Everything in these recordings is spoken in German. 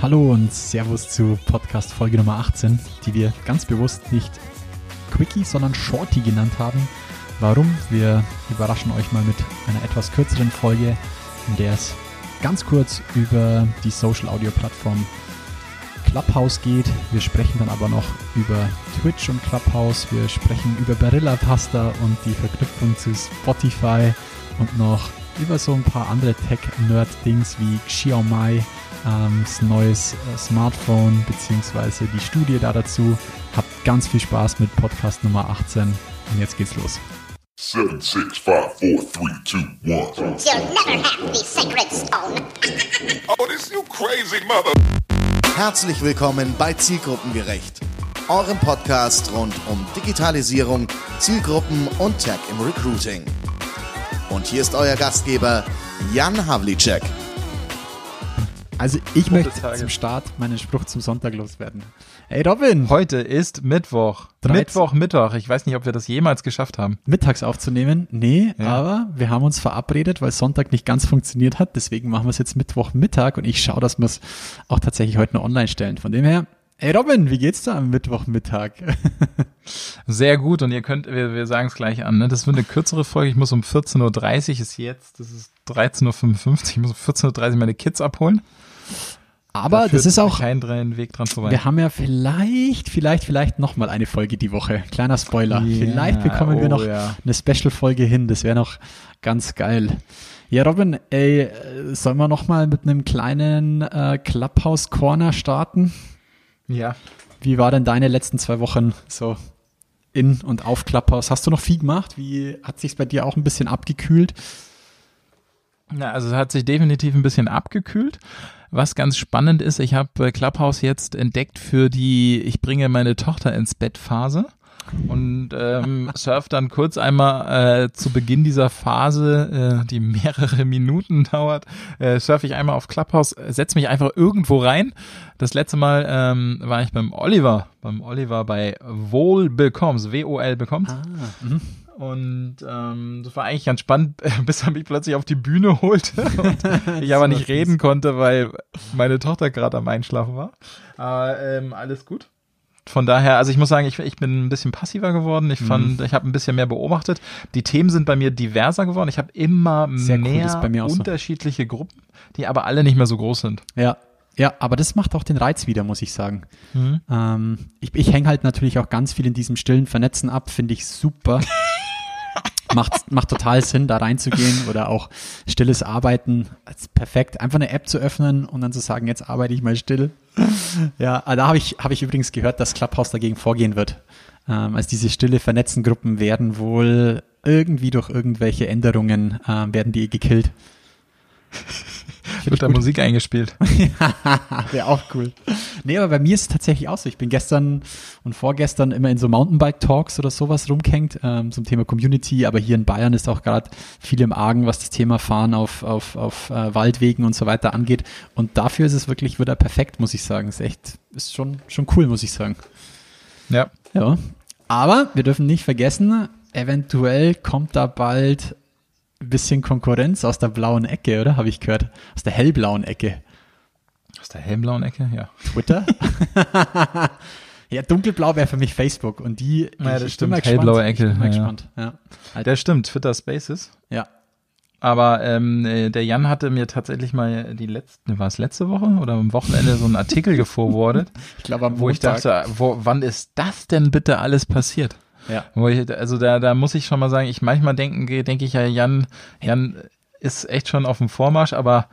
Hallo und Servus zu Podcast Folge Nummer 18, die wir ganz bewusst nicht Quickie, sondern Shorty genannt haben. Warum? Wir überraschen euch mal mit einer etwas kürzeren Folge, in der es ganz kurz über die Social Audio Plattform Clubhouse geht. Wir sprechen dann aber noch über Twitch und Clubhouse. Wir sprechen über Barilla Pasta und die Verknüpfung zu Spotify und noch über so ein paar andere Tech-Nerd-Dings wie Xiaomi, ähm, das neues äh, Smartphone beziehungsweise die Studie da dazu. Habt ganz viel Spaß mit Podcast Nummer 18 und jetzt geht's los. Seven, six, five, four, three, two, one. You'll never have the sacred stone. Oh, this you crazy mother. Herzlich willkommen bei Zielgruppengerecht, eurem Podcast rund um Digitalisierung, Zielgruppen und Tech im Recruiting. Und hier ist euer Gastgeber Jan Havlicek. Also ich möchte Tage. zum Start meinen Spruch zum Sonntag loswerden. Hey Robin, Heute ist Mittwoch. 13. Mittwoch, Mittwoch. Ich weiß nicht, ob wir das jemals geschafft haben. mittags aufzunehmen? Nee, Ja. aber wir haben uns verabredet, weil Sonntag nicht ganz funktioniert hat. Deswegen machen wir es jetzt Mittwochmittag und ich schaue, dass wir es auch tatsächlich heute noch online stellen. Von dem her, hey Robin, wie geht's da am Mittwochmittag? Sehr gut und ihr könnt, wir, wir sagen es gleich an, ne? das wird eine kürzere Folge. Ich muss um 14.30 Uhr ist jetzt, das ist 13.55 Uhr, ich muss um 14.30 Uhr meine Kids abholen. Aber Da das ist auch, kein Weg dran vorbei. wir haben ja vielleicht, vielleicht, vielleicht noch mal eine Folge die Woche. Kleiner Spoiler. Ja, vielleicht bekommen wir oh noch ja. eine Special-Folge hin. Das wäre noch ganz geil. Ja, Robin, ey, sollen wir noch mal mit einem kleinen äh, Clubhouse-Corner starten? ja. Wie war denn deine letzten zwei Wochen so in und auf Clubhouse? Hast du noch viel gemacht? Wie hat sich's bei dir auch ein bisschen abgekühlt? Ja, also es hat sich definitiv ein bisschen abgekühlt. Was ganz spannend ist, ich habe äh, Clubhouse jetzt entdeckt für die Ich bringe meine Tochter ins Bett Phase und ähm, surf dann kurz einmal äh, zu Beginn dieser Phase, äh, die mehrere Minuten dauert, äh, surfe ich einmal auf Clubhouse, setze mich einfach irgendwo rein. Das letzte Mal ähm, war ich beim Oliver, beim Oliver bei Wohl bekommst, W-O-L bekommst. Und ähm, das war eigentlich ganz spannend, bis er mich plötzlich auf die Bühne holte und ich aber nicht reden konnte, weil meine Tochter gerade am Einschlafen war. Aber ähm, alles gut. Von daher, also ich muss sagen, ich, ich bin ein bisschen passiver geworden. Ich fand, ich habe ein bisschen mehr beobachtet. Die Themen sind bei mir diverser geworden. Ich habe immer Sehr cool, mehr mir auch so. unterschiedliche Gruppen, die aber alle nicht mehr so groß sind. Ja. Ja, aber das macht auch den Reiz wieder, muss ich sagen. Ähm, ich ich hänge halt natürlich auch ganz viel in diesem stillen Vernetzen ab, finde ich super. Macht, macht total Sinn, da reinzugehen oder auch stilles Arbeiten. Ist perfekt. Einfach eine App zu öffnen und dann zu sagen, jetzt arbeite ich mal still. Ja, ah, da habe ich, habe ich übrigens gehört, dass Clubhouse dagegen vorgehen wird. Ähm, also diese stille vernetzten Gruppen werden wohl irgendwie durch irgendwelche Änderungen ähm, werden die gekillt. Wird da Musik eingespielt. Wäre auch cool. Nee, aber bei mir ist es tatsächlich auch so. Ich bin gestern und vorgestern immer in so Mountainbike-Talks oder sowas rumgehängt ähm, zum Thema Community. Aber hier in Bayern ist auch gerade viel im Argen, was das Thema Fahren auf, auf, auf äh, Waldwegen und so weiter angeht. Und dafür ist es wirklich wieder perfekt, muss ich sagen. Ist echt, ist schon, schon cool, muss ich sagen. Ja. Ja. Aber wir dürfen nicht vergessen, eventuell kommt da bald bisschen Konkurrenz aus der blauen Ecke, oder? Habe ich gehört. Aus der hellblauen Ecke. Aus der hellblauen Ecke, ja. Twitter. ja, dunkelblau wäre für mich Facebook und die. Ja, das stimmt. Hellblaue gespannt. Ich bin Ecke, mal ja, gespannt. Ja. Halt, Der stimmt, Twitter Spaces. ja. Aber ähm, äh, der Jan hatte mir tatsächlich mal die letzte, war es letzte Woche oder am Wochenende so einen Artikel geforwardet, Ich glaube am wo ich dachte, wo, wann ist das denn bitte alles passiert? Ja. Wo ich, also da, da muss ich schon mal sagen, ich manchmal denken, denke ich ja, Jan, Jan ist echt schon auf dem Vormarsch, aber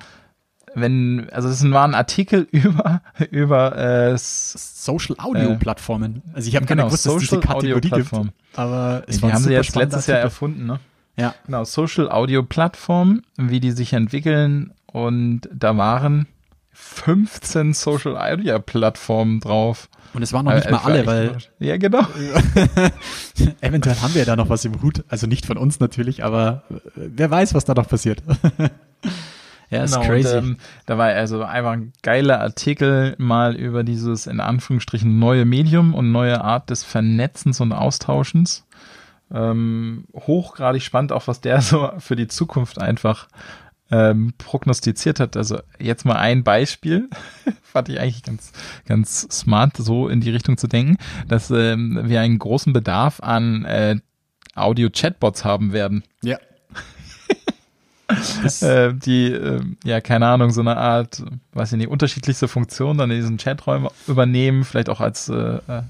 wenn, also es war ein Artikel über, über äh, Social Audio Plattformen. Also ich habe gar genau, nicht gewusst, dass es diese Kategorie gibt. Aber es die haben sie jetzt letztes Jahr Artikel. erfunden, ne? Ja. Genau, Social Audio Plattform, wie die sich entwickeln und da waren 15 Social Audio Plattformen drauf. Und es waren noch nicht Äh, mal alle, weil. Ja, genau. eventuell haben wir ja da noch was im Hut. Also nicht von uns natürlich, aber äh, wer weiß, was da noch passiert. ja, ist Genau, crazy. Und, ähm, da war also einfach ein geiler Artikel mal über dieses in Anführungsstrichen neue Medium und neue Art des Vernetzens und Austauschens. Ähm, hochgradig spannend, auch was der so für die Zukunft einfach ähm, prognostiziert hat. Also jetzt mal ein Beispiel, fand ich eigentlich ganz, ganz smart, so in die Richtung zu denken, dass ähm, wir einen großen Bedarf an äh, Audio-Chatbots haben werden. Ja. äh, die, äh, ja, keine Ahnung, so eine Art, weiß ich nicht, unterschiedlichste Funktionen dann in diesen Chaträumen übernehmen, vielleicht auch als äh, äh,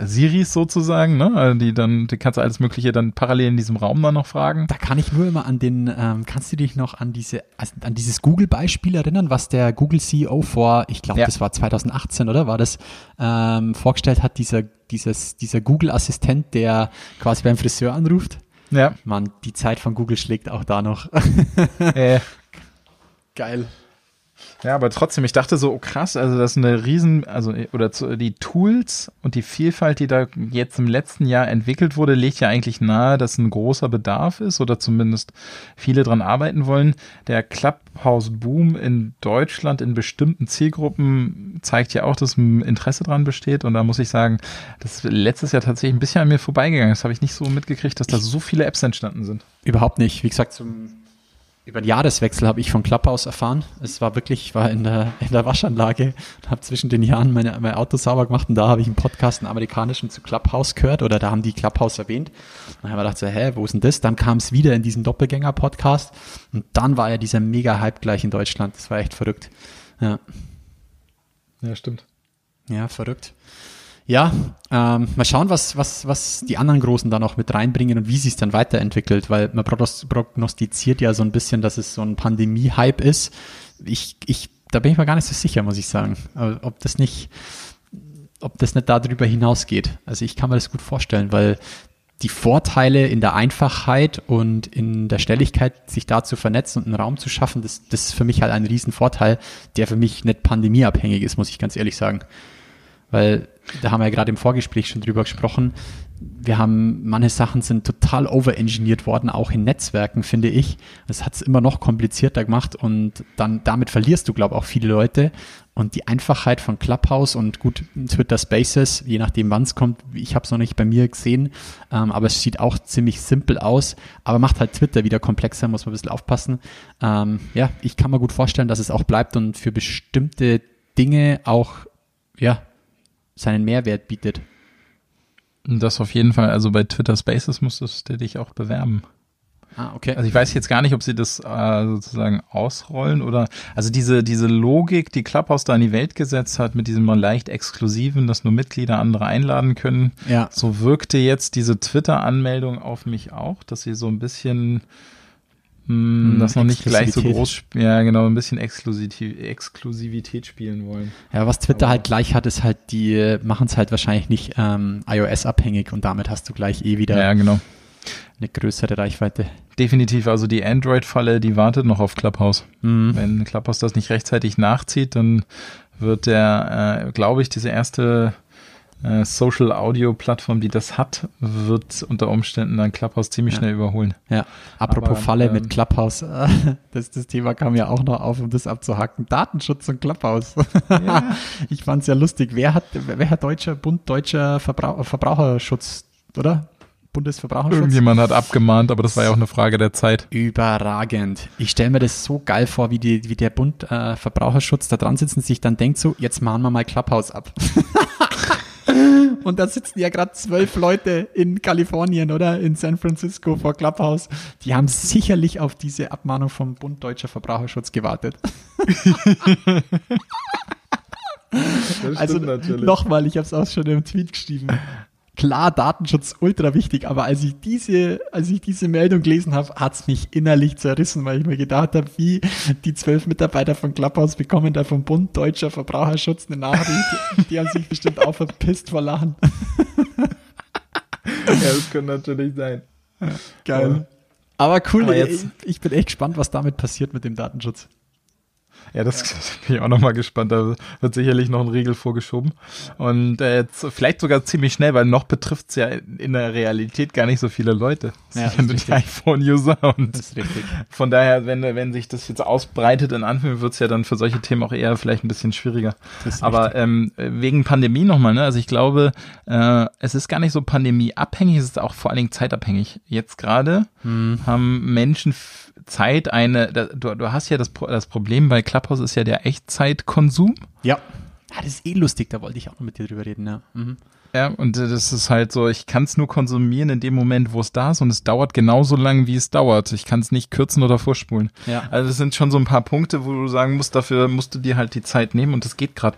Siris sozusagen, ne? Also die dann, die kannst du alles Mögliche dann parallel in diesem Raum dann noch fragen. Da kann ich nur immer an den, ähm, kannst du dich noch an diese, an dieses Google-Beispiel erinnern, was der Google-CEO vor, ich glaube, Ja. das war 2018, oder? War das, ähm, vorgestellt hat, dieser, dieses, dieser Google-Assistent, der quasi beim Friseur anruft? Ja. Mann, die Zeit von Google schlägt auch da noch. Äh, Geil. Ja, aber trotzdem, ich dachte so, oh krass, also das ist eine riesen, also oder zu, die Tools und die Vielfalt, die da jetzt im letzten Jahr entwickelt wurde, legt ja eigentlich nahe, dass ein großer Bedarf ist oder zumindest viele dran arbeiten wollen. Der Clubhouse-Boom in Deutschland in bestimmten Zielgruppen zeigt ja auch, dass ein Interesse dran besteht und da muss ich sagen, das ist letztes Jahr tatsächlich ein bisschen an mir vorbeigegangen. Das habe ich nicht so mitgekriegt, dass da so viele Apps entstanden sind. Überhaupt nicht. Wie gesagt, zum über den Jahreswechsel habe ich von Clubhouse erfahren. Es war wirklich, ich war in der, in der Waschanlage und habe zwischen den Jahren meine, mein Auto sauber gemacht und da habe ich einen Podcast, einen amerikanischen zu Clubhouse gehört oder da haben die Clubhouse erwähnt. Dann habe ich gedacht so, hä, wo ist denn das? Dann kam es wieder in diesen Doppelgänger-Podcast und dann war ja dieser Mega-Hype gleich in Deutschland. Das war echt verrückt. Ja, Ja, stimmt. ja verrückt. Ja, ähm, mal schauen, was, was, was die anderen Großen da noch mit reinbringen und wie sie es dann weiterentwickelt, weil man prognos- prognostiziert ja so ein bisschen, dass es so ein Pandemie-Hype ist. Ich, ich, da bin ich mir gar nicht so sicher, muss ich sagen, ob das nicht, ob das nicht darüber hinausgeht. Also ich kann mir das gut vorstellen, weil die Vorteile in der Einfachheit und in der Schnelligkeit, sich da zu vernetzen und einen Raum zu schaffen, das, das ist für mich halt ein Riesenvorteil, der für mich nicht pandemieabhängig ist, muss ich ganz ehrlich sagen. Weil da haben wir ja gerade im Vorgespräch schon drüber gesprochen. Wir haben, manche Sachen sind total overengineert worden, auch in Netzwerken, finde ich. Das hat es immer noch komplizierter gemacht und dann damit verlierst du, glaube ich, auch viele Leute. Und die Einfachheit von Clubhouse und gut, Twitter Spaces, je nachdem wann es kommt, ich habe es noch nicht bei mir gesehen, ähm, aber es sieht auch ziemlich simpel aus, aber macht halt Twitter wieder komplexer, muss man ein bisschen aufpassen. Ähm, ja, ich kann mir gut vorstellen, dass es auch bleibt und für bestimmte Dinge auch, ja, seinen Mehrwert bietet. Das auf jeden Fall, also bei Twitter Spaces musstest du dich auch bewerben. Ah, okay. Also ich weiß jetzt gar nicht, ob sie das äh, sozusagen ausrollen oder also diese diese Logik, die Clubhouse da in die Welt gesetzt hat mit diesem leicht exklusiven, dass nur Mitglieder andere einladen können. Ja. So wirkte jetzt diese Twitter-Anmeldung auf mich auch, dass sie so ein bisschen mh, das noch nicht gleich so groß, ja genau, ein bisschen Exklusiv Exklusivität spielen wollen. Ja, was Twitter halt gleich hat, ist halt, die machen es halt wahrscheinlich nicht ähm, iOS-abhängig und damit hast du gleich eh wieder Ja, genau. eine größere Reichweite. Definitiv, also die Android-Falle, die wartet noch auf Clubhouse. Mhm. Wenn Clubhouse das nicht rechtzeitig nachzieht, dann wird der, äh, glaube ich, diese erste äh, Social-Audio-Plattform, die das hat, wird unter Umständen dann Clubhouse ziemlich Ja. schnell überholen. Ja, apropos Aber, Falle ähm, mit Clubhouse, äh, das, das Thema kam ja auch noch auf, um das abzuhacken. Datenschutz und Clubhouse. Ich fand's ja lustig. Wer hat, wer hat deutscher, Bund deutscher Verbrauch, Verbraucherschutz, oder? Bundesverbraucherschutz? Irgendjemand hat abgemahnt, aber das war ja auch eine Frage der Zeit. Überragend. Ich stelle mir das so geil vor, wie, die, wie der Bund äh, Verbraucherschutz da dran sitzt und sich dann denkt so, jetzt machen wir mal Clubhouse ab. und da sitzen ja gerade zwölf Leute in Kalifornien oder in San Francisco vor Clubhouse. Die haben sicherlich auf diese Abmahnung vom Bund Deutscher Verbraucherschutz gewartet. also nochmal, ich habe es auch schon im Tweet geschrieben. Klar, Datenschutz ultra wichtig, aber als ich diese, als ich diese Meldung gelesen habe, hat's mich innerlich zerrissen, weil ich mir gedacht habe, wie die zwölf Mitarbeiter von Clubhouse bekommen da vom Bund Deutscher Verbraucherschutz eine Nachricht. Die haben sich bestimmt auch verpisst vor Lachen. Ja, das könnte natürlich sein. Geil. Aber cool, Aber ich, jetzt- ich bin echt gespannt, was damit passiert mit dem Datenschutz. Ja, das bin ich auch nochmal gespannt. Da wird sicherlich noch ein Riegel vorgeschoben. Und äh, jetzt vielleicht sogar ziemlich schnell, weil noch betrifft es ja in der Realität gar nicht so viele Leute. Das Ja, sind die richtig. iPhone-User. Und Das von daher, wenn, wenn sich das jetzt ausbreitet in Anführungszeichen, wird es ja dann für solche Themen auch eher vielleicht ein bisschen schwieriger. Das Aber ähm, wegen Pandemie nochmal, ne? Also ich glaube, äh, es ist gar nicht so pandemieabhängig, es ist auch vor allen Dingen zeitabhängig. Jetzt gerade Hm. haben Menschen Zeit eine, da- du, du hast ja das, das Problem bei Clubhouse ist ja der Echtzeitkonsum. Ja. Ja, das ist eh lustig, da wollte ich auch noch mit dir drüber reden, ja. Mhm. Ja, und das ist halt so, ich kann es nur konsumieren in dem Moment, wo es da ist und es dauert genauso lang, wie es dauert. Ich kann es nicht kürzen oder vorspulen. Ja. Also das sind schon so ein paar Punkte, wo du sagen musst, dafür musst du dir halt die Zeit nehmen und das geht gerade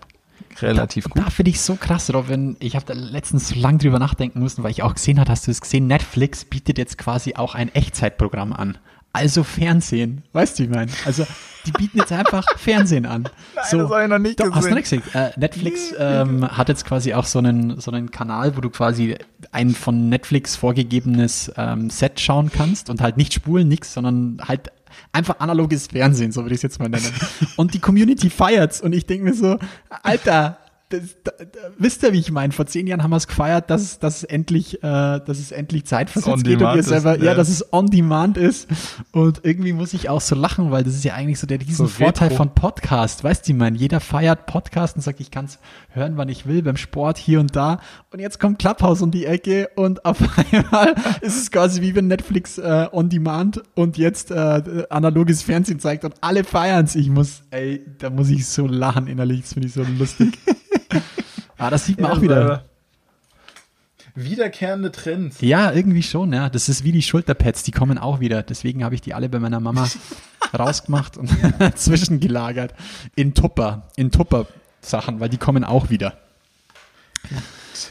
relativ da, gut. Da finde ich so krass, Robin. Ich habe da letztens so lange drüber nachdenken müssen, weil ich auch gesehen habe, hast du es gesehen, Netflix bietet jetzt quasi auch ein Echtzeitprogramm an. Also Fernsehen. Weißt du, wie ich meine? Also, die bieten jetzt einfach Fernsehen an. so, das hab ich noch nicht Doch, Hast du gesehen. nicht gesehen? Äh, Netflix ähm, hat jetzt quasi auch so einen, so einen Kanal, wo du quasi ein von Netflix vorgegebenes ähm, Set schauen kannst und halt nicht spulen, nix, sondern halt einfach analoges Fernsehen, so würde ich es jetzt mal nennen. Und die Community feiert's und ich denke mir so, Alter, das, da, da, wisst ihr, wie ich meine? Vor zehn Jahren haben wir es gefeiert, dass, es- dass es endlich, äh, dass es endlich zeitversetzt geht und ihr ist, selber, ja, ja. dass es on demand ist. Und irgendwie muss ich auch so lachen, weil das ist ja eigentlich so der riesen So von Podcast. Weißt du, ich meine, jeder feiert Podcast und sagt, ich kann es hören, wann ich will, beim Sport hier und da. Und jetzt kommt Clubhouse um die Ecke und auf einmal ist es quasi wie wenn Netflix äh, on demand und jetzt äh, analoges Fernsehen zeigt und alle feiern's. Ich muss, ey, da muss ich so lachen innerlich, das finde ich so lustig. ah, das sieht man auch wieder. Wiederkehrende Trends. Ja, irgendwie schon, ja. Das ist wie die Schulterpads, die kommen auch wieder. Deswegen habe ich die alle bei meiner Mama rausgemacht und zwischengelagert. In Tupper, in Tupper-Sachen, weil die kommen auch wieder.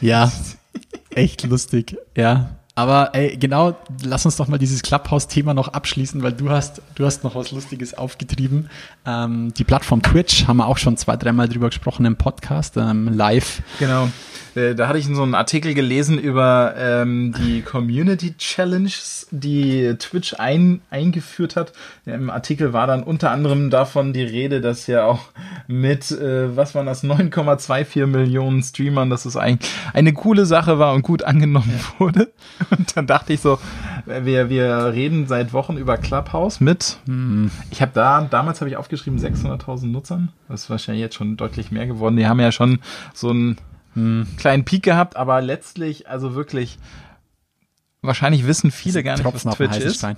Ja, echt lustig, ja. Aber ey, genau, lass uns doch mal dieses Clubhouse-Thema noch abschließen, weil du hast, du hast noch was Lustiges aufgetrieben. Ähm, die Plattform Twitch haben wir auch schon zwei, dreimal drüber gesprochen im Podcast, ähm, live. Genau. Äh, Da hatte ich so einen Artikel gelesen über ähm, die Community Challenges, die Twitch ein, eingeführt hat. Im Artikel war dann unter anderem davon die Rede, dass ja auch mit, äh, was waren das, 9,24 Millionen Streamern, dass es ein, eine coole Sache war und gut angenommen wurde. Und dann dachte ich so, wir, wir reden seit Wochen über Clubhouse mit, ich habe da, damals habe ich aufgeschrieben 600.000 Nutzern. Das ist wahrscheinlich jetzt schon deutlich mehr geworden. Die haben ja schon so einen kleinen Peak gehabt, aber letztlich, also wirklich, wahrscheinlich wissen viele gar nicht, was Twitch ist. Stein.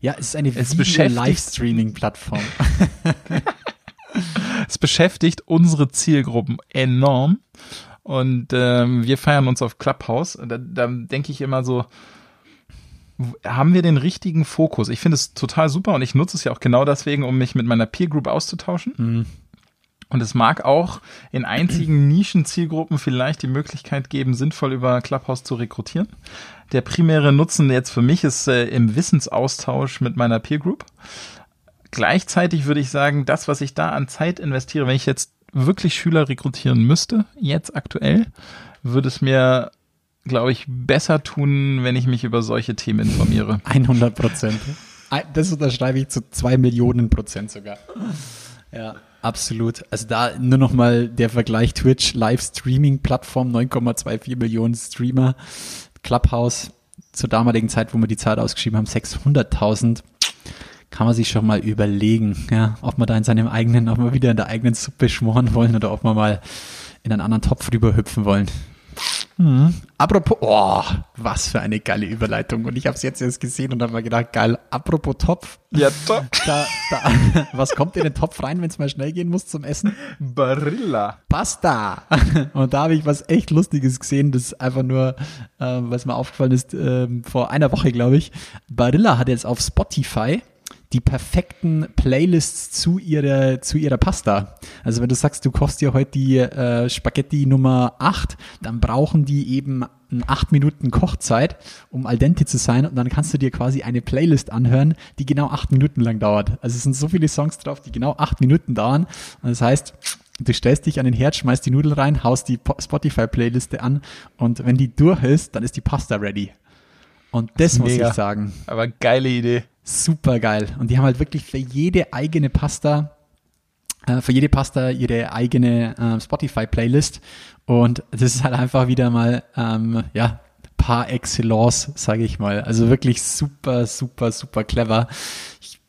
Ja, es ist eine Video-Livestreaming-Plattform. Es beschäftigt unsere Zielgruppen enorm. Und ähm, wir feiern uns auf Clubhouse. Da, da denke ich immer so, haben wir den richtigen Fokus? Ich finde es total super und ich nutze es ja auch genau deswegen, um mich mit meiner Peer Group auszutauschen. Und es mag auch in einzigen Nischen-Zielgruppen vielleicht die Möglichkeit geben, sinnvoll über Clubhouse zu rekrutieren. Der primäre Nutzen jetzt für mich ist äh, im Wissensaustausch mit meiner Peer Group. Gleichzeitig würde ich sagen, das, was ich da an Zeit investiere, wenn ich jetzt wirklich Schüler rekrutieren müsste, jetzt aktuell, würde es mir, glaube ich, besser tun, wenn ich mich über solche Themen informiere. 100 Prozent. Das unterschreibe ich zu zwei Millionen Prozent sogar. Ja, absolut. Also da nur noch mal der Vergleich Twitch, Live-Streaming-Plattform, 9,24 Millionen Streamer, Clubhouse, zur damaligen Zeit, wo wir die Zahl ausgeschrieben haben, 600.000. Kann man sich schon mal überlegen, ja, ob man da in seinem eigenen, ob wir wieder in der eigenen Suppe schmoren wollen oder ob wir mal in einen anderen Topf rüberhüpfen wollen. Mhm. Apropos, oh, was für eine geile Überleitung. Und ich habe es jetzt erst gesehen und habe mir gedacht, geil, apropos Topf, Ja, top. da, da, was kommt in den Topf rein, wenn es mal schnell gehen muss zum Essen? Barilla. Pasta. Und da habe ich was echt Lustiges gesehen, das einfach nur, ähm, was mir aufgefallen ist, ähm, vor einer Woche, glaube ich. Barilla hat jetzt auf Spotify die perfekten Playlists zu ihrer, zu ihrer Pasta. Also wenn du sagst, du kochst dir heute die äh, Spaghetti Nummer 8, dann brauchen die eben ein 8 Minuten Kochzeit, um al dente zu sein und dann kannst du dir quasi eine Playlist anhören, die genau 8 Minuten lang dauert. Also es sind so viele Songs drauf, die genau 8 Minuten dauern. Und das heißt, Du stellst dich an den Herd, schmeißt die Nudeln rein, haust die Po- Spotify-Playliste an und wenn die durch ist, dann ist die Pasta ready. Und das muss mega. ich sagen, Aber geile Idee. Super geil. Und die haben halt wirklich für jede eigene Pasta, äh, für jede Pasta ihre eigene äh, Spotify-Playlist. Und das ist halt einfach wieder mal, ähm, ja, par excellence, sage ich mal. Also wirklich super, super, super clever. Ich,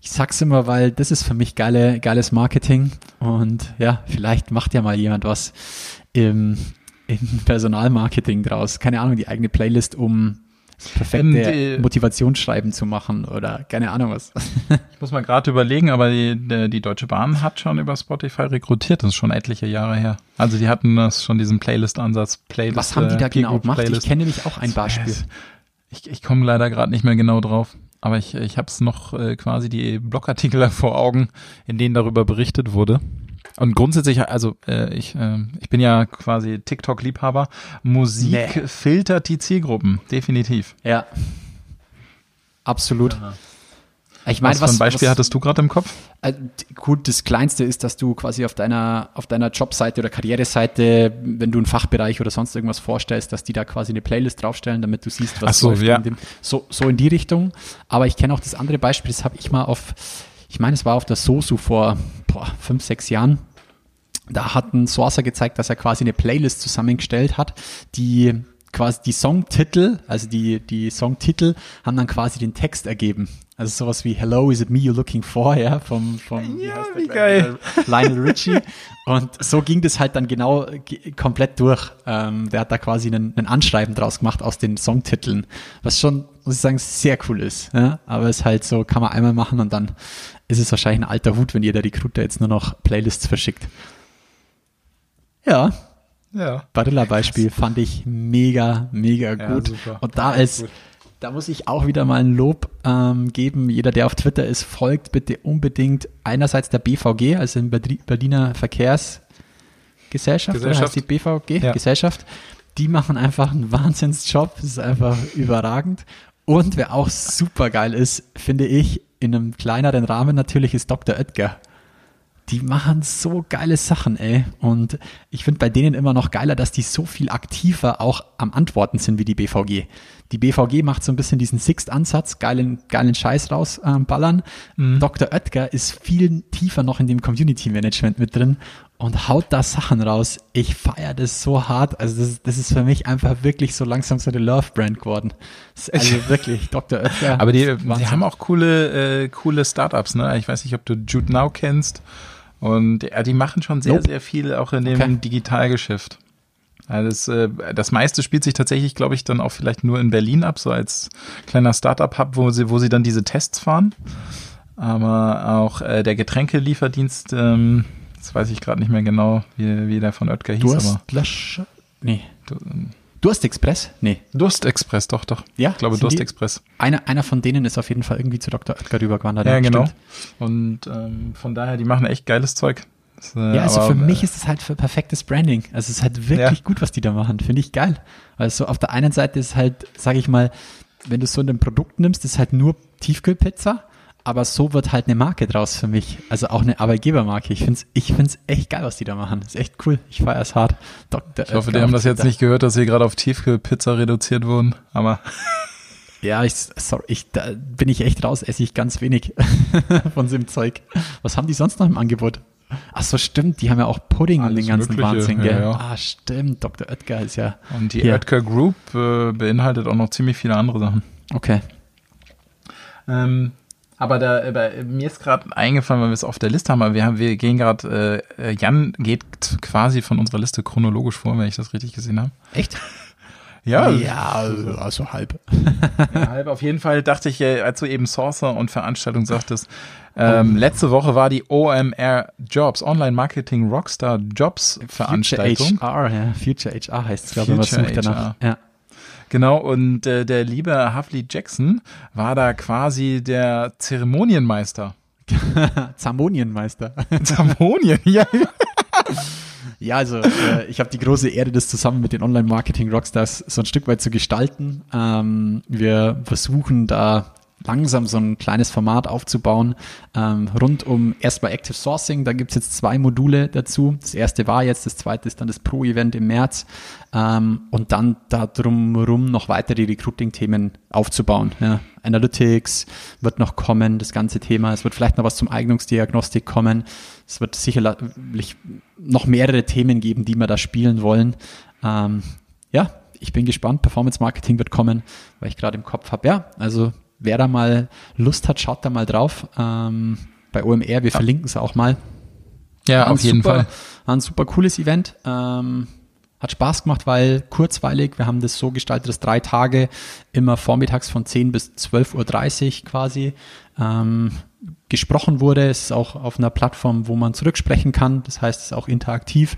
ich sag's immer, weil das ist für mich geile, geiles Marketing. Und ja, vielleicht macht ja mal jemand was im, im Personalmarketing draus. Keine Ahnung, die eigene Playlist um perfekte Ähm, die- Motivationsschreiben zu machen oder keine Ahnung was. Ich muss mal gerade überlegen, aber die, die, Deutsche Bahn hat schon über Spotify rekrutiert, das ist schon etliche Jahre her. Also die hatten das schon diesen Playlist-Ansatz. Playlist, was haben die äh, da genau gemacht? Ich Playlist. kenne nämlich auch ein Beispiel. Ich, ich komme leider gerade nicht mehr genau drauf. Aber ich, ich habe es noch äh, quasi die Blogartikel vor Augen, in denen darüber berichtet wurde. Und grundsätzlich, also äh, ich, äh, ich bin ja quasi TikTok-Liebhaber. Musik Nee. filtert die Zielgruppen, definitiv. Ja. Absolut. Ich Was, meine, für ein Beispiel hattest du gerade im Kopf? Äh, Gut, das Kleinste ist, dass du quasi auf deiner, auf deiner Jobseite oder Karriereseite, wenn du einen Fachbereich oder sonst irgendwas vorstellst, dass die da quasi eine Playlist draufstellen, damit du siehst, was Ach so, läuft ja. in dem, so, so in die Richtung. Aber ich kenne auch das andere Beispiel, das habe ich mal auf, ich meine, es war auf der SOSU vor boah, fünf, sechs Jahren. Da hat ein Sourcer gezeigt, dass er quasi eine Playlist zusammengestellt hat, die quasi die Songtitel, also die, die Songtitel haben dann quasi den Text ergeben. Also sowas wie Hello, is it me you're looking for, ja, vom, vom Ja, wie gleich? geil. Lionel Richie. Und so ging das halt dann genau ge- komplett durch. Ähm, der hat da quasi einen, einen Anschreiben draus gemacht aus den Songtiteln, was schon, muss ich sagen, sehr cool ist. Ja? Aber es ist halt so, kann man einmal machen und dann ist es wahrscheinlich ein alter Hut, wenn jeder Recruiter jetzt nur noch Playlists verschickt. Ja, Ja. Barilla-Beispiel fand ich mega, mega Ja, gut. super. Und da ist, da muss ich auch wieder mal ein Lob ähm, geben. Jeder, der auf Twitter ist, folgt bitte unbedingt einerseits der BVG, also Berdi- Berliner Verkehrsgesellschaft, oder heißt Gesellschaft. die BVG, Ja. Gesellschaft. Die machen einfach einen Wahnsinnsjob. Das ist einfach überragend. Und wer auch super geil ist, finde ich, in einem kleineren Rahmen natürlich, ist Dr. Oetker die machen so geile Sachen, ey. Und ich finde bei denen immer noch geiler, dass die so viel aktiver auch am Antworten sind wie die BVG. Die BVG macht so ein bisschen diesen Sixt-Ansatz, geilen, geilen Scheiß rausballern. Ähm, ballern. Dr. Oetker ist viel tiefer noch in dem Community-Management mit drin und haut da Sachen raus. Ich feiere das so hart. Also das, das ist für mich einfach wirklich so langsam so eine Love-Brand geworden. Also wirklich, Dr. Oetker. Aber die, die haben auch coole, äh, coole Startups, ne? Ich weiß nicht, ob du Jude Now kennst. Und ja, die machen schon sehr, Nope. sehr viel auch in dem Okay. Digitalgeschäft. Also das, äh, das meiste spielt sich tatsächlich, glaube ich, dann auch vielleicht nur in Berlin ab, so als kleiner Startup-Hub, wo sie, wo sie dann diese Tests fahren. Aber auch äh, der Getränkelieferdienst, ähm, das weiß ich gerade nicht mehr genau, wie, wie der von Oetker hieß, aber Durstlöscher? Nee. Du- Durstexpress? Nee. Durstexpress, doch, doch. Ja, ich glaube Durstexpress. Einer, einer von denen ist auf jeden Fall irgendwie zu Dr. Oetker rübergewandert. Ja, genau. stimmt. Und ähm, von daher, die machen echt geiles Zeug. Das, äh, Ja, also aber, für mich äh, ist es halt für perfektes Branding. Also es ist halt wirklich Ja. gut, was die da machen. Finde ich geil. Also auf der einen Seite ist halt, sage ich mal, wenn du so ein Produkt nimmst, ist halt nur Tiefkühlpizza, aber so wird halt eine Marke draus für mich. Also auch eine Arbeitgebermarke. Ich finde es ich find's echt geil, was die da machen. ist echt cool. Ich feiere es hart. Dr. Ich hoffe, die haben das jetzt nicht gehört, dass sie gerade auf Tiefkühlpizza reduziert wurden. Aber Ja, ich, sorry, ich, da bin ich echt raus, esse ich ganz wenig von so einem Zeug. Was haben die sonst noch im Angebot? Ach so, stimmt, die haben ja auch Pudding und Alles den ganzen Mögliche, Wahnsinn, ja, gell? ja. Ah, stimmt, Dr. Oetker ist ja. und die Hier. Oetker Group äh, beinhaltet auch noch ziemlich viele andere Sachen. Okay. Ähm, aber da, äh, mir ist gerade eingefallen, weil wir es auf der Liste haben, aber wir, haben, wir gehen gerade, äh, Jan geht quasi von unserer Liste chronologisch vor, wenn ich das richtig gesehen habe. Echt? Ja, Ja, also, also halb. Ja, halb auf jeden Fall dachte ich, äh, als du eben Sourcer und Veranstaltung sagtest, ähm, letzte Woche war die OMR Jobs, Online Marketing Rockstar Jobs Veranstaltung. Future HR, ja. Future HR heißt es, glaube ich, wenn man sucht danach. Ja. Genau, und äh, der liebe Huffley Jackson war da quasi der Zeremonienmeister. Zamonienmeister. Zeremonien, ja. Ja, also äh, ich habe die große Ehre, das zusammen mit den Online-Marketing-Rockstars so ein Stück weit zu gestalten. Ähm, wir versuchen da langsam so ein kleines Format aufzubauen, ähm, rund um erstmal Active Sourcing. Da gibt's jetzt zwei Module dazu. Das erste war jetzt, das zweite ist dann das Pro-Event im März. Ähm, und dann da drumherum noch weitere Recruiting-Themen aufzubauen. Ja. Analytics wird noch kommen, das ganze Thema. Es wird vielleicht noch was zum Eignungsdiagnostik kommen. Es wird sicherlich noch mehrere Themen geben, die wir da spielen wollen. Ähm, ja, ich bin gespannt. Performance Marketing wird kommen, weil ich gerade im Kopf habe. Ja, also wer da mal Lust hat, schaut da mal drauf. Ähm, bei OMR, wir verlinken es auch mal. Ja, auf jeden super, Fall. War ein super cooles Event. Ähm, Hat Spaß gemacht, weil kurzweilig, wir haben das so gestaltet, dass drei Tage immer vormittags von 10 bis 12.30 Uhr quasi ähm, gesprochen wurde. Es ist auch auf einer Plattform, wo man zurücksprechen kann. Das heißt, es ist auch interaktiv.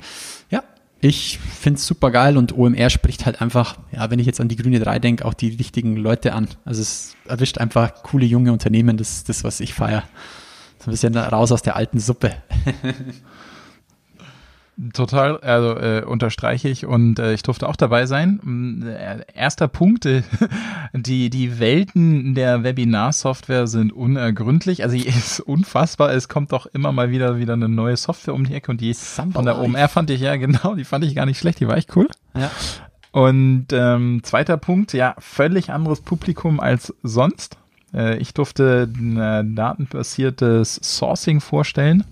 Ja, ich finde es super geil und OMR spricht halt einfach, ja, wenn ich jetzt an die Grüne 3 denke, auch die richtigen Leute an. Also es erwischt einfach coole junge Unternehmen, das ist das, was ich feiere. So ein bisschen raus aus der alten Suppe. Total, also äh, unterstreiche ich und äh, ich durfte auch dabei sein. Mm, äh, erster Punkt, äh, die, die Welten der Webinar-Software sind unergründlich. Also es ist unfassbar, es kommt doch immer mal wieder wieder eine neue Software um die Ecke und die Samba von der. OMR fand ich ja genau, die fand ich gar nicht schlecht, die war echt cool. Ja. Und ähm, zweiter Punkt, ja, völlig anderes Publikum als sonst. Äh, ich durfte ein äh, datenbasiertes Sourcing vorstellen.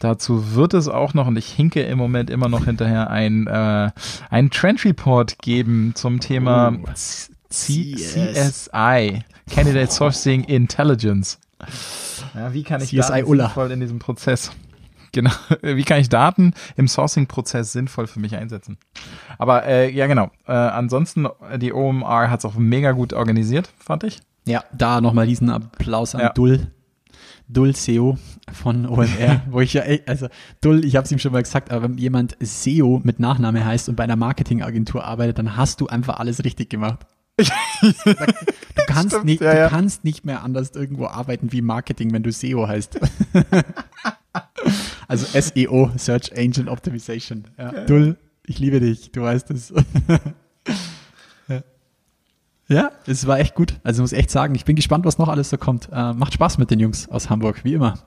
Dazu wird es auch noch, und ich hinke im Moment immer noch hinterher, ein, äh, ein Trend Report geben zum Thema Oh. C C CS. CSI, Candidate Sourcing Intelligence. Ja, wie kann ich CSI Daten Ulla. sinnvoll in diesem Prozess Genau. Wie kann ich Daten im Sourcing-Prozess sinnvoll für mich einsetzen? Aber äh, ja, genau. Äh, ansonsten, die OMR hat es auch mega gut organisiert, fand ich. Ja, da nochmal riesen Applaus an Ja. Dull. Dull SEO von OMR, wo ich ja, also Dull, ich habe es ihm schon mal gesagt, aber wenn jemand SEO mit Nachname heißt und bei einer Marketingagentur arbeitet, dann hast du einfach alles richtig gemacht. du kannst Stimmt, nicht, ja, du ja. kannst nicht mehr anders irgendwo arbeiten wie Marketing, wenn du SEO heißt. also SEO, Search Engine Optimization. Ja. Dull, ich liebe dich, du weißt es. Ja. es war echt gut. Also muss echt sagen, ich bin gespannt, was noch alles so kommt. Äh, macht Spaß mit den Jungs aus Hamburg, wie immer.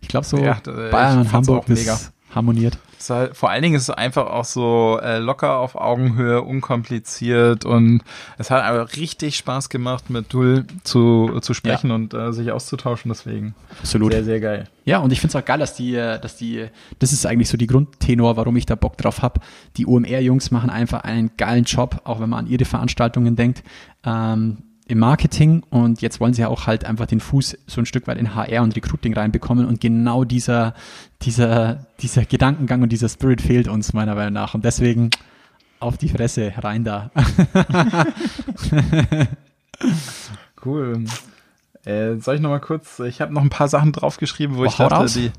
Ich glaube so Ja, äh, Bayern ich und Hamburg das harmoniert. Halt, vor allen Dingen ist es einfach auch so äh, locker auf Augenhöhe, unkompliziert und es hat aber richtig Spaß gemacht, mit Dul zu, zu sprechen und äh, sich auszutauschen. Deswegen Absolut. sehr, sehr geil. Ja, und ich finde es auch geil, dass die, äh, dass die, das ist eigentlich so die Grundtenor, warum ich da Bock drauf hab. Die OMR-Jungs machen einfach einen geilen Job, auch wenn man an ihre Veranstaltungen denkt, ähm, im Marketing und jetzt wollen sie ja auch halt einfach den Fuß so ein Stück weit in HR und Recruiting reinbekommen und genau dieser, dieser, dieser Gedankengang und dieser Spirit fehlt uns meiner Meinung nach und deswegen auf die Fresse, rein da. Cool. Äh, soll ich noch mal kurz, ich habe noch ein paar Sachen draufgeschrieben, wo Oh, ich dachte, raus. die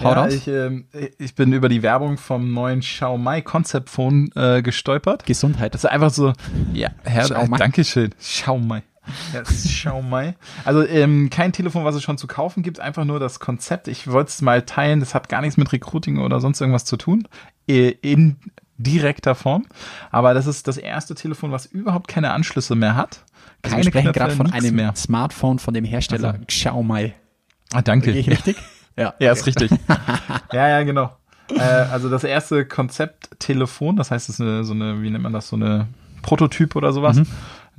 ja. Ich, ähm, ich bin über die Werbung vom neuen Xiaomi Concept Phone äh, gestolpert. Gesundheit. Das ist einfach so, ja, Herr, Xiaomi. äh, Dankeschön. Xiaomi. Ja, ist Xiaomi. Also ähm, kein Telefon, was es schon zu kaufen gibt, einfach nur das Konzept. Ich wollte es mal teilen, das hat gar nichts mit Recruiting oder sonst irgendwas zu tun. Äh, In direkter Form. Aber das ist das erste Telefon, was überhaupt keine Anschlüsse mehr hat. Also wir sprechen gerade von einem mehr. Smartphone von dem Hersteller Also. Xiaomi. Ah, danke. Gehe ich richtig? Ja. Ja, ist richtig. ja, ja, genau. Äh, also das erste Konzepttelefon, das heißt, es ist eine, so eine, wie nennt man das, so eine Prototyp oder sowas,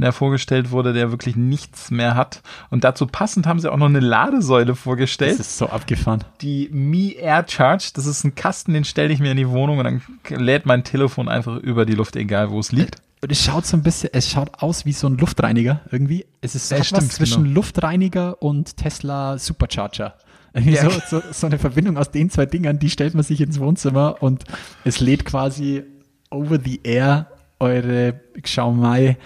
der vorgestellt wurde, der wirklich nichts mehr hat. Und dazu passend haben sie auch noch eine Ladesäule Das vorgestellt. ist so abgefahren. Die Mi Air Charge, das ist ein Kasten, den stelle ich mir in die Wohnung und dann lädt mein Telefon einfach über die Luft, egal wo es liegt. Und es schaut so ein bisschen, es schaut aus wie so ein Luftreiniger irgendwie. Es ist Ja, hat stimmt, was zwischen genau. Luftreiniger und Tesla Supercharger. Ja. so, so, so eine Verbindung aus den zwei Dingern, die stellt man sich ins Wohnzimmer und es lädt quasi over the air eure Xiaomi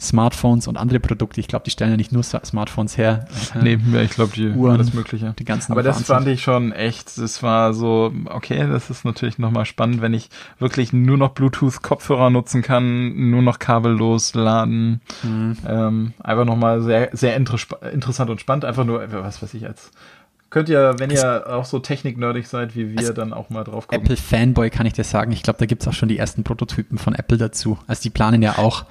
Smartphones und andere Produkte. Ich glaube, die stellen ja nicht nur Smartphones her. Äh, Nee, ja, ich glaube, die Uhren, alles Mögliche. die ganzen Aber das Wahnsinn. fand ich schon echt, das war so, okay, das ist natürlich nochmal spannend, wenn ich wirklich nur noch Bluetooth-Kopfhörer nutzen kann, nur noch kabellos laden. Mhm. Ähm, einfach nochmal sehr, sehr inter interessant und spannend. Einfach nur, was weiß ich, als könnt ihr, wenn ihr auch so techniknerdig seid wie wir, dann auch mal drauf gucken. Apple Fanboy kann ich dir sagen. Ich glaube, da gibt es auch schon die ersten Prototypen von Apple dazu. Also die planen ja auch,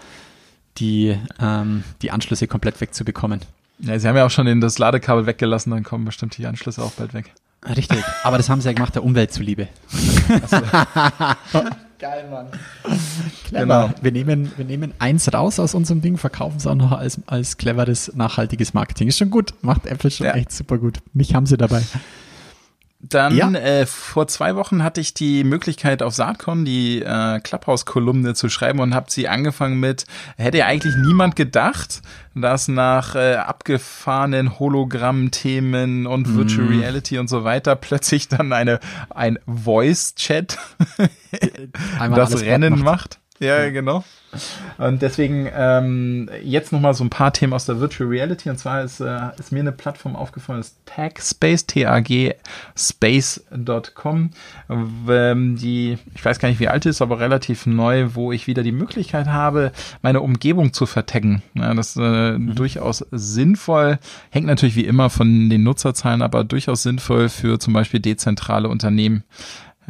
die, ähm, die Anschlüsse komplett wegzubekommen. Ja, sie haben ja auch schon den, das Ladekabel weggelassen, dann kommen bestimmt die Anschlüsse auch bald weg. Richtig. Aber das haben sie ja gemacht, der Umwelt zuliebe. Geil, Mann. Clever. Genau. Wir, nehmen, wir nehmen eins raus aus unserem Ding, verkaufen es auch noch als, als cleveres, nachhaltiges Marketing. Ist schon gut. Macht Apple schon Ja. echt super gut. Mich haben sie dabei. Dann Ja. äh, vor zwei Wochen hatte ich die Möglichkeit auf Saatcon die äh, Clubhouse-Kolumne zu schreiben und habe sie angefangen mit, hätte ja eigentlich niemand gedacht, dass nach äh, abgefahrenen Hologramm-Themen und Virtual Reality und so weiter plötzlich dann eine ein Voice-Chat das Rennen platt macht. Ja, genau. Und deswegen ähm, jetzt nochmal so ein paar Themen aus der Virtual Reality. Und zwar ist, äh, ist mir eine Plattform aufgefallen, das Tagspace, T-A-G space.com, ähm, die, ich weiß gar nicht, wie alt ist, aber relativ neu, wo ich wieder die Möglichkeit habe, meine Umgebung zu vertaggen. Ja, das ist äh, durchaus sinnvoll, hängt natürlich wie immer von den Nutzerzahlen, aber durchaus sinnvoll für zum Beispiel dezentrale Unternehmen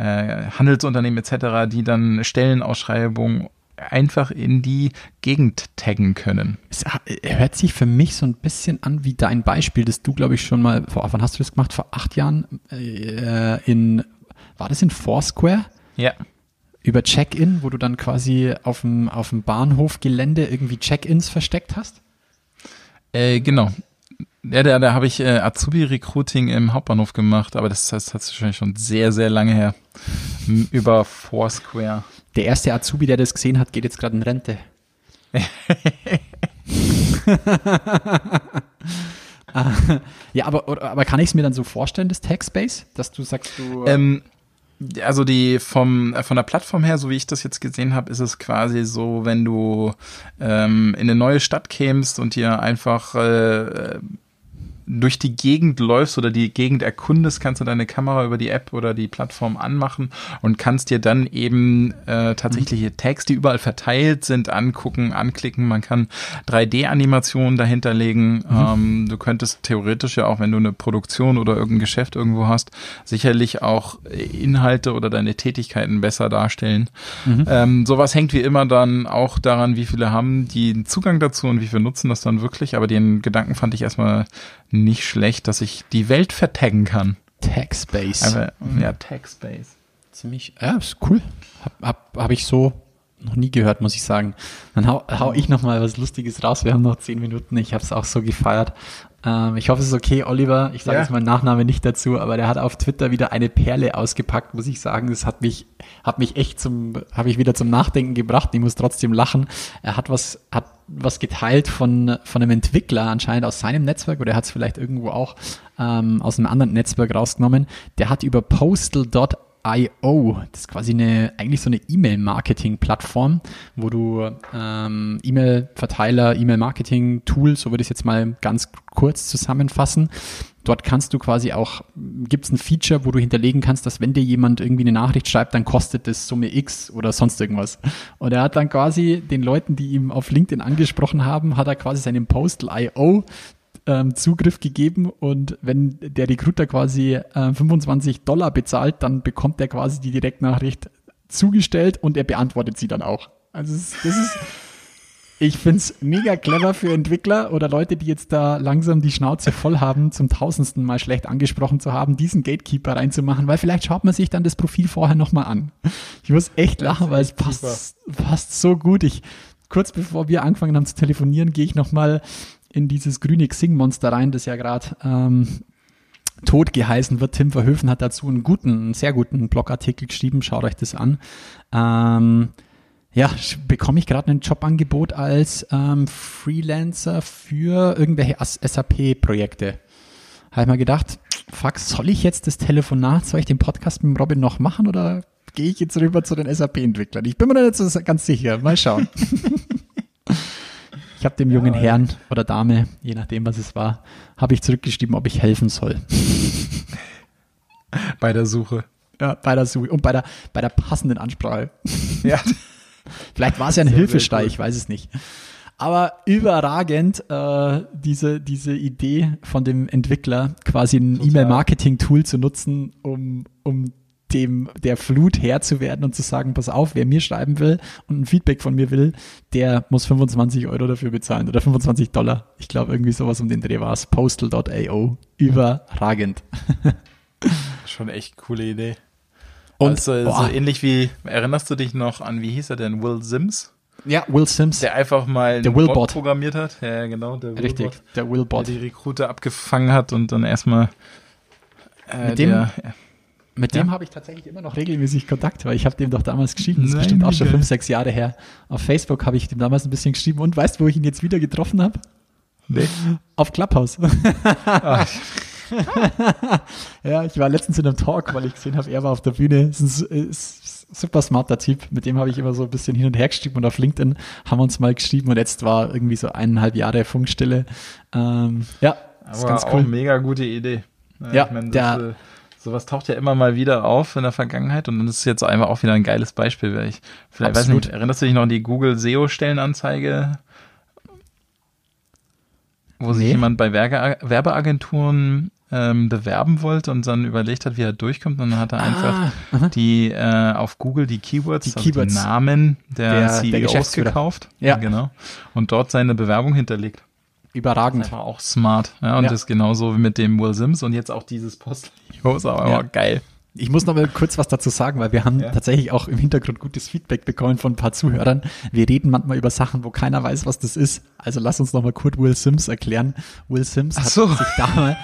Handelsunternehmen etc., die dann Stellenausschreibungen einfach in die Gegend taggen können. Es ha- hört sich für mich so ein bisschen an wie dein Beispiel, das du, glaube ich, schon mal, vor, wann hast du das gemacht? Vor acht Jahren äh, in, war das in Foursquare? Ja. Über Check-in, wo du dann quasi auf dem, auf dem Bahnhofgelände irgendwie Check-ins versteckt hast? Äh, genau. Ja, da, da habe ich äh, Azubi-Recruiting im Hauptbahnhof gemacht, aber das, das hat wahrscheinlich schon sehr, sehr lange her. Über Foursquare. Der erste Azubi, der das gesehen hat, geht jetzt gerade in Rente. Ah, ja, aber, aber kann ich es mir dann so vorstellen, das Tagspace, dass du sagst, du. Ähm, also die vom äh, von der Plattform her, so wie ich das jetzt gesehen habe, ist es quasi so, wenn du ähm, in eine neue Stadt kämst und dir einfach äh, durch die Gegend läufst oder die Gegend erkundest, kannst du deine Kamera über die App oder die Plattform anmachen und kannst dir dann eben äh, tatsächliche Tags, die überall verteilt sind, angucken, anklicken. Man kann 3D-Animationen dahinter legen. Ähm, du könntest theoretisch ja auch, wenn du eine Produktion oder irgendein Geschäft irgendwo hast, sicherlich auch Inhalte oder deine Tätigkeiten besser darstellen. Ähm, sowas hängt wie immer dann auch daran, wie viele haben die Zugang dazu und wie viele nutzen das dann wirklich. Aber den Gedanken fand ich erstmal nicht schlecht, dass ich die Welt vertaggen kann. Tagspace. Einfach, ja, Tagspace. Ziemlich, ja, ist cool. Hab, hab, hab ich so noch nie gehört, muss ich sagen. Dann hau, hau ich noch mal was Lustiges raus. Wir haben noch zehn Minuten. Ich habe es auch so gefeiert. Ähm, ich hoffe, es ist okay, Oliver. Ich sage Ja. jetzt meinen Nachname nicht dazu, aber der hat auf Twitter wieder eine Perle ausgepackt, muss ich sagen. Das hat mich, hat mich echt zum, habe ich wieder zum Nachdenken gebracht. Ich muss trotzdem lachen. Er hat was, hat was geteilt von, von einem Entwickler anscheinend aus seinem Netzwerk oder er hat es vielleicht irgendwo auch ähm, aus einem anderen Netzwerk rausgenommen. Der hat über postal.io, das ist quasi eine, eigentlich so eine E-Mail-Marketing-Plattform, wo du ähm, E-Mail-Verteiler, E-Mail-Marketing-Tool, so würde ich es jetzt mal ganz kurz zusammenfassen. Dort kannst du quasi auch, gibt es ein Feature, wo du hinterlegen kannst, dass wenn dir jemand irgendwie eine Nachricht schreibt, dann kostet das Summe X oder sonst irgendwas. Und er hat dann quasi den Leuten, die ihm auf LinkedIn angesprochen haben, hat er quasi seinen Postal.io ähm, Zugriff gegeben und wenn der Recruiter quasi äh, 25 Dollar bezahlt, dann bekommt er quasi die Direktnachricht zugestellt und er beantwortet sie dann auch. Also es das ist, ich find's mega clever für Entwickler oder Leute, die jetzt da langsam die Schnauze voll haben, zum tausendsten Mal schlecht angesprochen zu haben, diesen Gatekeeper reinzumachen, weil vielleicht schaut man sich dann das Profil vorher nochmal an. Ich muss echt lachen, weil es passt, passt so gut. Ich, kurz bevor wir angefangen haben zu telefonieren, gehe ich nochmal in dieses grüne Xing-Monster rein, das ja gerade ähm, tot geheißen wird. Tim Verhöfen hat dazu einen guten, einen sehr guten Blogartikel geschrieben. Schaut euch das an. Ähm, ja, bekomme ich gerade ein Jobangebot als ähm, Freelancer für irgendwelche SAP-Projekte. Habe ich mal gedacht, fuck, soll ich jetzt das Telefonat, soll ich den Podcast mit Robin noch machen oder gehe ich jetzt rüber zu den SAP-Entwicklern? Ich bin mir da nicht so ganz sicher. Mal schauen. ich habe dem jungen Herrn oder Dame, je nachdem was es war, habe ich zurückgeschrieben, ob ich helfen soll. Bei der Suche. Ja, bei der Suche und bei der, bei der passenden Ansprache. Ja. Vielleicht war es ja ein Hilfeschrei, ich weiß es nicht. Aber überragend, äh, diese, diese Idee von dem Entwickler, quasi ein. E-Mail-Marketing-Tool zu nutzen, um, um dem der Flut Herr zu werden und zu sagen, pass auf, wer mir schreiben will und ein Feedback von mir will, der muss 25 Euro dafür bezahlen oder 25 Dollar. Ich glaube, irgendwie sowas um den Dreh war es. Postal.io. Überragend. Schon echt coole Idee. Und also, so boah, ähnlich wie, erinnerst du dich noch an, wie hieß er denn, Will Sims? ja, Will Sims. Der einfach mal Der Willbot. Bot programmiert hat. Ja, genau, der Richtig, Willbot, der Der Willbot. die Recruiter abgefangen hat und dann erstmal Äh, Mit dem- der, Mit dem Ja. habe ich tatsächlich immer noch regelmäßig Kontakt, weil ich habe dem doch damals geschrieben, das ist Nein, bestimmt auch schon fünf, sechs Jahre her. Auf Facebook habe ich dem damals ein bisschen geschrieben und weißt du, wo ich ihn jetzt wieder getroffen habe? nee. Auf Clubhouse. Ja, ich war letztens in einem Talk, weil ich gesehen habe, er war auf der Bühne. Ist ein s- ist ein super smarter Typ. Mit dem habe ich immer so ein bisschen hin und her geschrieben und auf LinkedIn haben wir uns mal geschrieben und jetzt war irgendwie so eineinhalb Jahre Funkstille. Ähm, ja, ist ganz auch cool. mega gute Idee. Ja, ich meine, der- das, äh, sowas taucht ja immer mal wieder auf in der Vergangenheit und das ist jetzt einmal auch wieder ein geiles Beispiel, weil ich vielleicht weiß Absolut. nicht, erinnerst du dich noch an die Google SEO Stellenanzeige, wo sich Nee. jemand bei Werge Werbeagenturen ähm, bewerben wollte und dann überlegt hat, wie er durchkommt und dann hat er einfach aha. die äh, auf Google die Keywords, Die also Keywords. die Namen der, Der- der CEOs Geschäftsführer. gekauft, Ja. genau, und dort seine Bewerbung hinterlegt. Überragend. Einfach auch smart. Ja, und Ja. das ist genauso wie mit dem Will Sims und jetzt auch dieses Postillio ist aber Ja. geil. Ich muss noch mal kurz was dazu sagen, weil wir haben Ja. tatsächlich auch im Hintergrund gutes Feedback bekommen von ein paar Zuhörern. Wir reden manchmal über Sachen, wo keiner weiß, was das ist. Also lass uns noch mal kurz Will Sims erklären. Will Sims Ach hat so. sich damals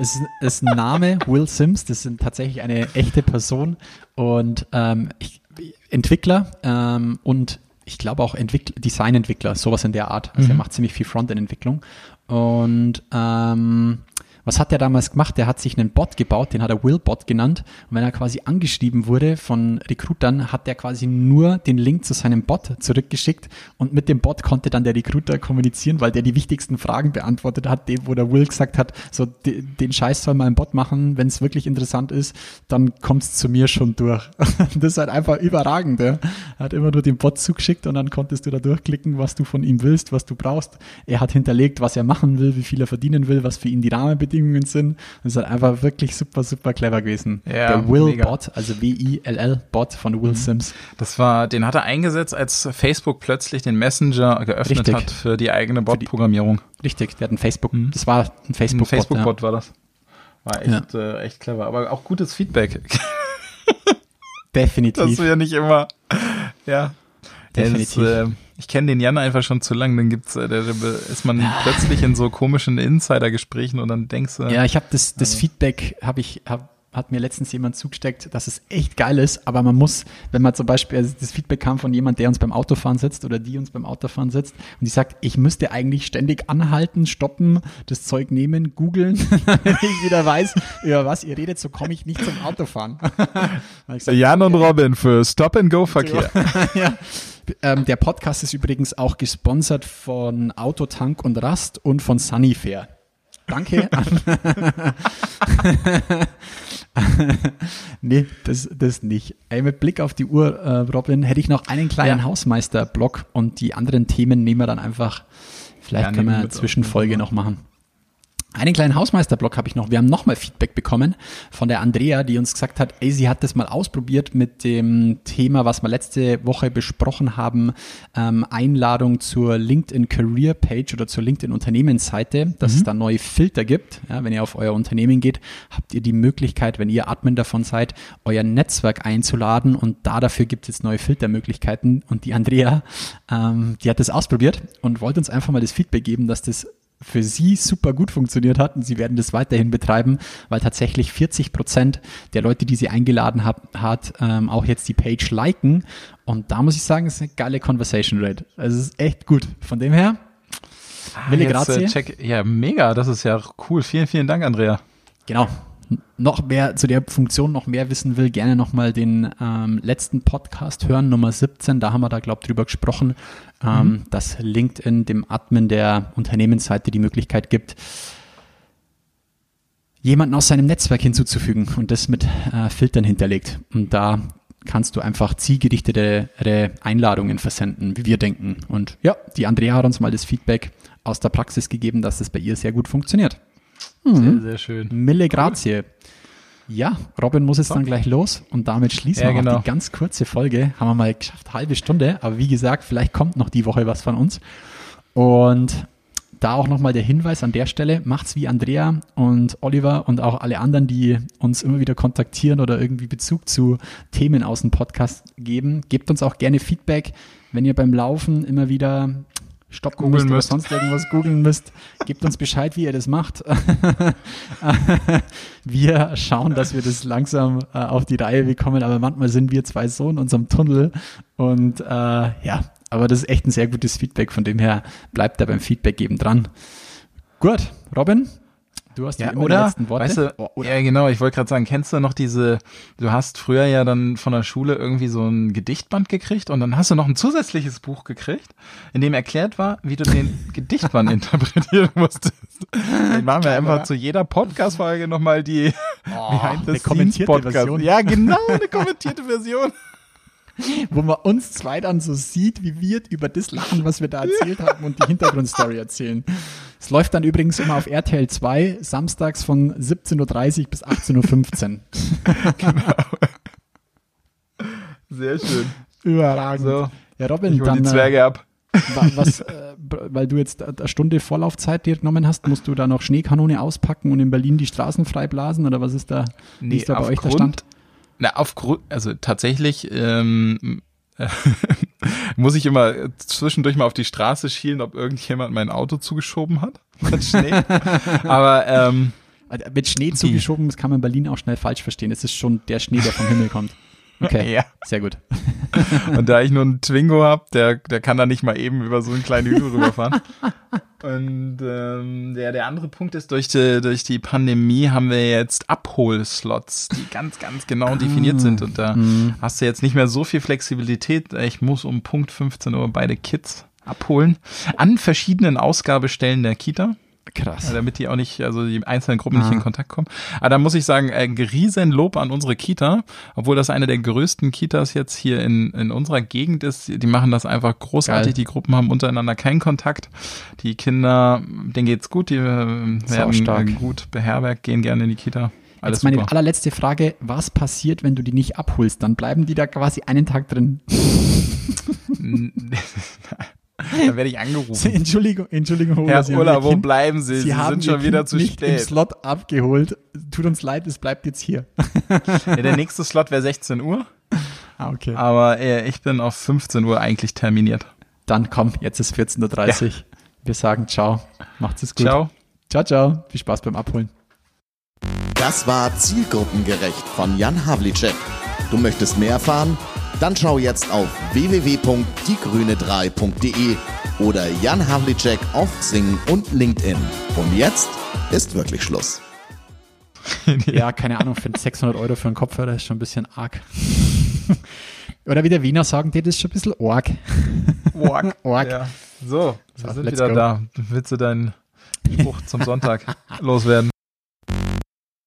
ist, ist ein Name, Will Sims, das sind tatsächlich eine echte Person und ähm, ich, Entwickler ähm, und ich glaube auch Entwickler, Designentwickler, sowas in der Art. Also er macht ziemlich viel Frontend-Entwicklung. Und ähm, was hat er damals gemacht? Der hat sich einen Bot gebaut, den hat er Willbot genannt. Und wenn er quasi angeschrieben wurde von Recruitern, hat er quasi nur den Link zu seinem Bot zurückgeschickt und mit dem Bot konnte dann der Recruiter kommunizieren, weil der die wichtigsten Fragen beantwortet hat, dem, wo der Will gesagt hat, so de, den Scheiß soll mal ein Bot machen, wenn es wirklich interessant ist, dann kommt's zu mir schon durch. das ist halt einfach überragend. Ja. Er hat immer nur den Bot zugeschickt und dann konntest du da durchklicken, was du von ihm willst, was du brauchst. Er hat hinterlegt, was er machen will, wie viel er verdienen will, was für ihn die Rahmenbedingungen sind. Das ist halt einfach wirklich super, super clever gewesen. Ja, der Will mega. Bot, also W-I-L-L-Bot von Will Sims. Das war, den hat er eingesetzt, als Facebook plötzlich den Messenger geöffnet Richtig. hat für die eigene Bot-Programmierung. Richtig, der hat ein Facebook, das war ein Ein Facebook-Bot. Facebook-Bot war das. War echt, äh, echt clever, aber auch gutes Feedback. ja. Definitiv. Das du ja nicht immer. Ja. Definitiv. Das, äh, ich kenne den Jan einfach schon zu lang, dann gibt's, äh, da da ist man plötzlich in so komischen Insider-Gesprächen und dann denkst du, Ja, ich habe das, das Feedback, habe ich, hab, hat mir letztens jemand zugesteckt, dass es echt geil ist, aber man muss, wenn man zum Beispiel, also das Feedback kam von jemand, der uns beim Autofahren sitzt oder die uns beim Autofahren sitzt und die sagt, ich müsste eigentlich ständig anhalten, stoppen, das Zeug nehmen, googeln, wenn ich wieder weiß, über was ihr redet, so komme ich nicht zum Autofahren. Jan und Robin für Stop-and-Go-Verkehr. ja. Ähm, der Podcast ist übrigens auch gesponsert von Autotank und Rast und von Sunnyfair. Danke an. nee, das, das nicht. Ey, mit Blick auf die Uhr, äh, Robin, hätte ich noch einen kleinen Ja. Hausmeister-Block und die anderen Themen nehmen wir dann einfach. Vielleicht Ja, können wir eine. Zwischenfolge noch machen. Einen kleinen Hausmeisterblock habe ich noch. Wir haben nochmal Feedback bekommen von der Andrea, die uns gesagt hat, ey, sie hat das mal ausprobiert mit dem Thema, was wir letzte Woche besprochen haben, ähm, Einladung zur LinkedIn Career Page oder zur LinkedIn Unternehmensseite, dass es da neue Filter gibt. Ja, wenn ihr auf euer Unternehmen geht, habt ihr die Möglichkeit, wenn ihr Admin davon seid, euer Netzwerk einzuladen und da dafür gibt es jetzt neue Filtermöglichkeiten. Und die Andrea, ähm, die hat das ausprobiert und wollte uns einfach mal das Feedback geben, dass das für sie super gut funktioniert hat und sie werden das weiterhin betreiben, weil tatsächlich 40 Prozent der Leute, die sie eingeladen hat, hat ähm, auch jetzt die Page liken und da muss ich sagen, es ist eine geile Conversation Rate. Also es ist echt gut. Von dem her, Mille Jetzt, grazie. äh, check, ja, mega, das ist ja cool. Vielen, vielen Dank, Andrea. genau. Noch mehr zu der Funktion noch mehr wissen will, gerne nochmal den ähm, letzten Podcast hören, Nummer 17. Da haben wir da, glaube ich, drüber gesprochen, ähm, dass LinkedIn dem Admin der Unternehmensseite die Möglichkeit gibt, jemanden aus seinem Netzwerk hinzuzufügen und das mit äh, Filtern hinterlegt. Und da kannst du einfach zielgerichtetere Einladungen versenden, wie wir denken. Und ja, die Andrea hat uns mal das Feedback aus der Praxis gegeben, dass es bei ihr sehr gut funktioniert. Sehr, sehr schön. Mille grazie. Ja, Robin muss jetzt dann gleich los und damit schließen Ja, wir auch genau. die ganz kurze Folge. Haben wir mal geschafft, halbe Stunde. Aber wie gesagt, vielleicht kommt noch die Woche was von uns. Und da auch nochmal der Hinweis an der Stelle, macht's wie Andrea und Oliver und auch alle anderen, die uns immer wieder kontaktieren oder irgendwie Bezug zu Themen aus dem Podcast geben. Gebt uns auch gerne Feedback, wenn ihr beim Laufen immer wieder stoppen Googeln müsst oder sonst irgendwas googeln müsst, gebt uns Bescheid, wie ihr das macht. wir schauen, dass wir das langsam äh, auf die Reihe bekommen, aber manchmal sind wir zwei so in unserem Tunnel und äh, ja, aber das ist echt ein sehr gutes Feedback, von dem her bleibt da beim Feedback geben dran. Gut, Robin, du hast Ja, immer die oder? letzten Worte. Weißt du, Oh, ja genau, ich wollte gerade sagen, kennst du noch diese, du hast früher ja dann von der Schule irgendwie so ein Gedichtband gekriegt und dann hast du noch ein zusätzliches Buch gekriegt, in dem erklärt war, wie du den Gedichtband interpretieren musstest. Den machen wir einfach zu jeder Podcast-Folge nochmal die Behind the eine kommentierte. Version. Ja, genau, eine kommentierte Version. Wo man uns zwei dann so sieht, wie wir über das lachen, was wir da erzählt haben und die Hintergrundstory erzählen. Es läuft dann übrigens immer auf RTL 2, samstags von 17.30 Uhr bis 18.15 Uhr. Sehr schön. Überragend. So, ja, Robin, ich dann, die Zwerge äh, ab. wa- was, äh, weil du jetzt eine Stunde Vorlaufzeit dir genommen hast, musst du da noch Schneekanone auspacken und in Berlin die Straßen frei blasen oder was ist da, wie ist da bei euch der Stand? Na, aufgrund, also tatsächlich ähm, muss ich immer zwischendurch mal auf die Straße schielen, ob irgendjemand mein Auto zugeschoben hat mit Schnee. Aber ähm, Äh, Mit Schnee zugeschoben, das kann man in Berlin auch schnell falsch verstehen. Es ist schon der Schnee, der vom Himmel kommt. Okay, Ja. sehr gut. und da ich nur einen Twingo hab, der, der kann da nicht mal eben über so einen kleinen Hügel rüberfahren. Und ähm, der, der andere Punkt ist, durch die, durch die Pandemie haben wir jetzt Abholslots, die ganz, ganz genau definiert sind. Und da hast du jetzt nicht mehr so viel Flexibilität. Ich muss um Punkt 15 Uhr beide Kids abholen. An verschiedenen Ausgabestellen der Kita. Krass. damit die auch nicht, also die einzelnen Gruppen nicht Ah. in Kontakt kommen. Aber da muss ich sagen, äh, riesen Lob an unsere Kita, obwohl das eine der größten Kitas jetzt hier in, in unserer Gegend ist. Die machen das einfach großartig. Geil. Die Gruppen haben untereinander keinen Kontakt. Die Kinder, denen geht's gut, die äh, werden äh, gut beherbergt, gehen gerne in die Kita. Alles Jetzt meine super. allerletzte Frage, was passiert, wenn du die nicht abholst? Dann bleiben die da quasi einen Tag drin. da werde ich angerufen. Entschuldigung, Entschuldigung, Herr Sie Ulla, wo Kind- bleiben Sie? Sie, haben sind schon wieder Kind zu nicht im spät. Slot abgeholt. Tut uns leid, es bleibt jetzt hier. Ja, der nächste Slot wäre 16 Uhr, Ah, okay. aber äh, ich bin auf 15 Uhr eigentlich terminiert. Dann komm, jetzt ist 14.30 Uhr. Wir sagen ciao. Macht's es gut. Ciao. Ciao, ciao. Viel Spaß beim Abholen. Das war Zielgruppengerecht von Jan Havlicek. Du möchtest mehr erfahren? Dann schau jetzt auf www.diegrüne3.de oder Jan Havlicek auf Sing und LinkedIn. Und jetzt ist wirklich Schluss. Ja, keine Ahnung, für 600 Euro für einen Kopfhörer ist schon ein bisschen arg. Oder wie der Wiener sagen, das ist schon ein bisschen arg. Org. Org. Ja. So, wir So, sind wieder go. da. Willst du deinen Spruch zum Sonntag loswerden?